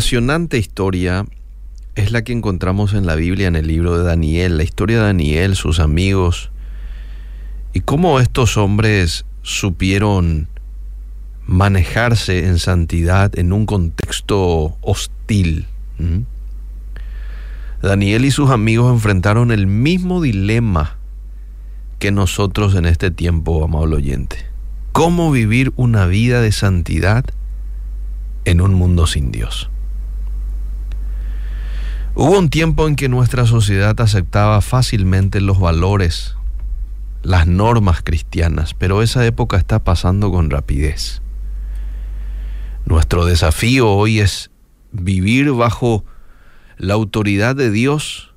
apasionante historia es la que encontramos en la Biblia, en el libro de Daniel, la historia de Daniel, sus amigos, y cómo estos hombres supieron manejarse en santidad en un contexto hostil. Daniel y sus amigos enfrentaron el mismo dilema que nosotros en este tiempo, amable oyente. ¿Cómo vivir una vida de santidad en un mundo sin Dios? Hubo un tiempo en que nuestra sociedad aceptaba fácilmente los valores, las normas cristianas, pero esa época está pasando con rapidez. Nuestro desafío hoy es vivir bajo la autoridad de Dios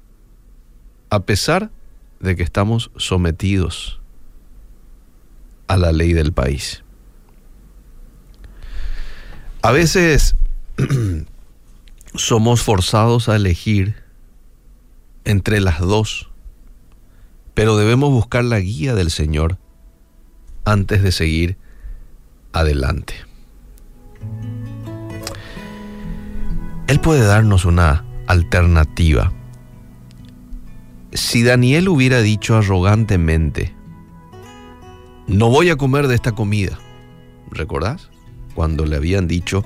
a pesar de que estamos sometidos a la ley del país. A veces somos forzados a elegir entre las dos, pero debemos buscar la guía del Señor antes de seguir adelante. Él puede darnos una alternativa. Si Daniel hubiera dicho arrogantemente, no voy a comer de esta comida, ¿recordás? Cuando le habían dicho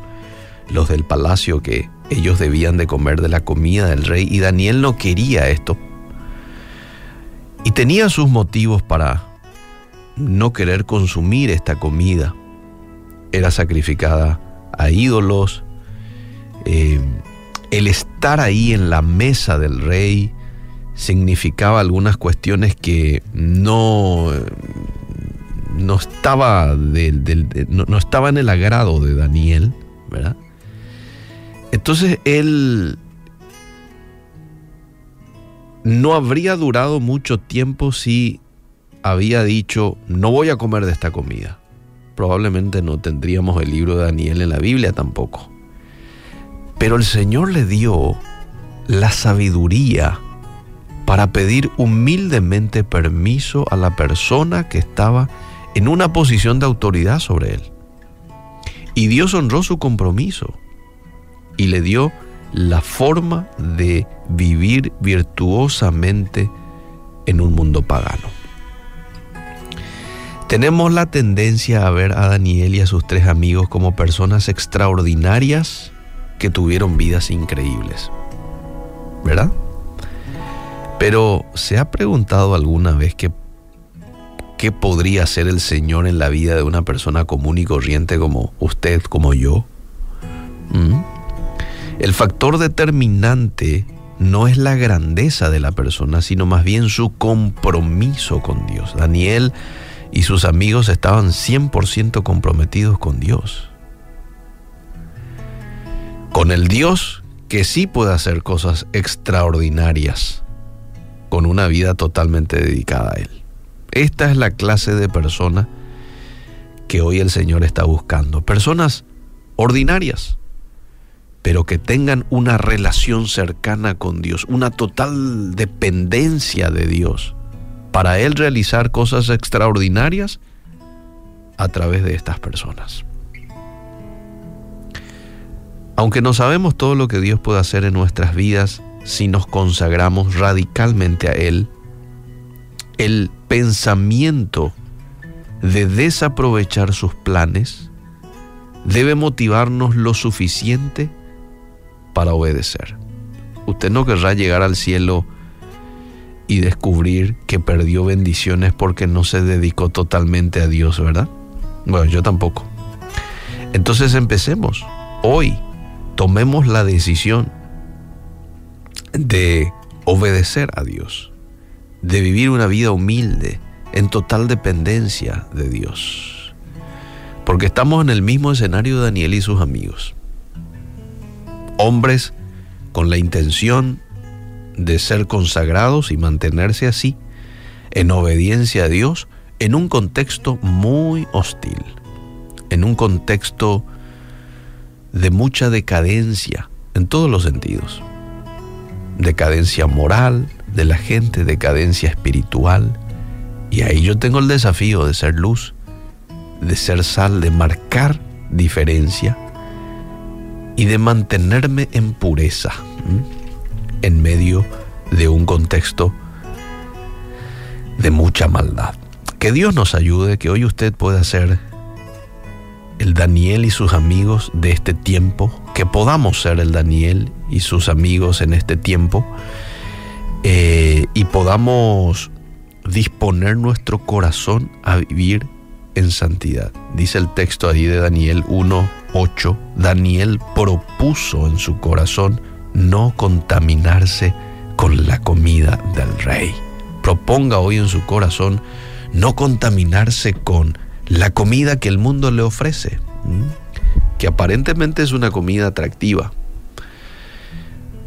los del palacio que ellos debían de comer de la comida del rey y Daniel no quería esto. Y tenía sus motivos para no querer consumir esta comida. Era sacrificada a ídolos. Eh, el estar ahí en la mesa del rey significaba algunas cuestiones que no, no, estaba no, no estaba en el agrado de Daniel, ¿verdad? Entonces él no habría durado mucho tiempo si había dicho, no voy a comer de esta comida. Probablemente no tendríamos el libro de Daniel en la Biblia tampoco. Pero el Señor le dio la sabiduría para pedir humildemente permiso a la persona que estaba en una posición de autoridad sobre él. Y Dios honró su compromiso y le dio la forma de vivir virtuosamente en un mundo pagano. Tenemos la tendencia a ver a Daniel y a sus tres amigos como personas extraordinarias que tuvieron vidas increíbles. ¿Verdad? Pero ¿se ha preguntado alguna vez qué, qué podría ser el Señor en la vida de una persona común y corriente como usted, como yo? ¿Mm? El factor determinante no es la grandeza de la persona, sino más bien su compromiso con Dios. Daniel y sus amigos estaban 100% comprometidos con Dios. Con el Dios que sí puede hacer cosas extraordinarias, con una vida totalmente dedicada a Él. Esta es la clase de persona que hoy el Señor está buscando. Personas ordinarias, pero que tengan una relación cercana con Dios, una total dependencia de Dios, para Él realizar cosas extraordinarias a través de estas personas. Aunque no sabemos todo lo que Dios puede hacer en nuestras vidas si nos consagramos radicalmente a Él, el pensamiento de desaprovechar sus planes debe motivarnos lo suficiente para obedecer. Usted no querrá llegar al cielo y descubrir que perdió bendiciones porque no se dedicó totalmente a Dios, ¿verdad? Bueno, yo tampoco. Entonces empecemos. Hoy tomemos la decisión de obedecer a Dios, de vivir una vida humilde, en total dependencia de Dios. Porque estamos en el mismo escenario de Daniel y sus amigos hombres con la intención de ser consagrados y mantenerse así en obediencia a Dios en un contexto muy hostil, en un contexto de mucha decadencia en todos los sentidos. Decadencia moral de la gente, decadencia espiritual. Y ahí yo tengo el desafío de ser luz, de ser sal, de marcar diferencia y de mantenerme en pureza en medio de un contexto de mucha maldad. Que Dios nos ayude, que hoy usted pueda ser el Daniel y sus amigos de este tiempo, que podamos ser el Daniel y sus amigos en este tiempo eh, y podamos disponer nuestro corazón a vivir en santidad. Dice el texto ahí de Daniel 1.8, Daniel propuso en su corazón no contaminarse con la comida del rey. Proponga hoy en su corazón no contaminarse con la comida que el mundo le ofrece, que aparentemente es una comida atractiva,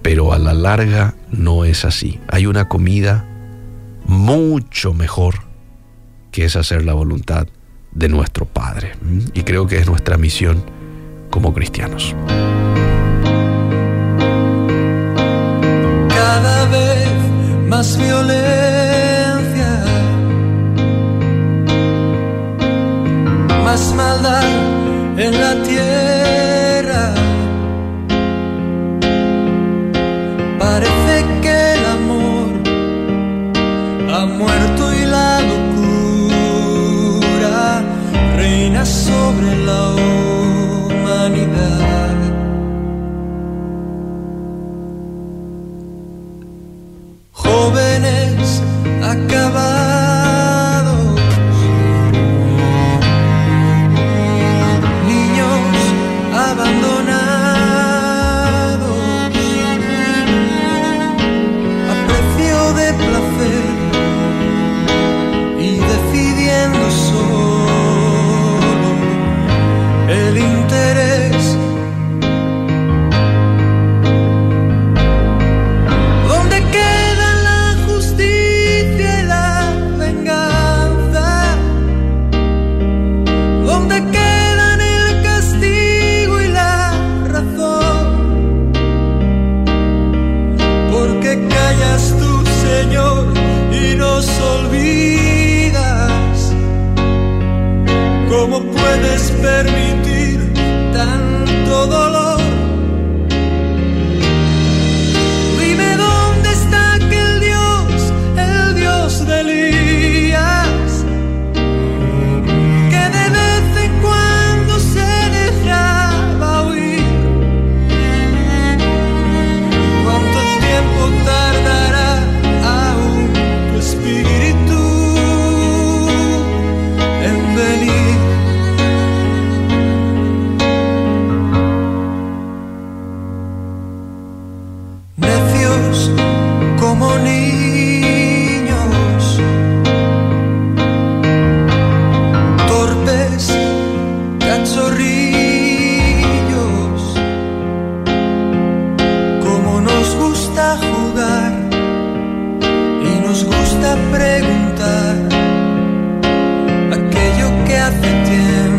pero a la larga no es así. Hay una comida mucho mejor que es hacer la voluntad de nuestro Padre. Y creo que es nuestra misión como cristianos. Cada vez más violencia, moving ¿Cómo puedes permitir tanto dolor? preguntar aquello que hace tiempo.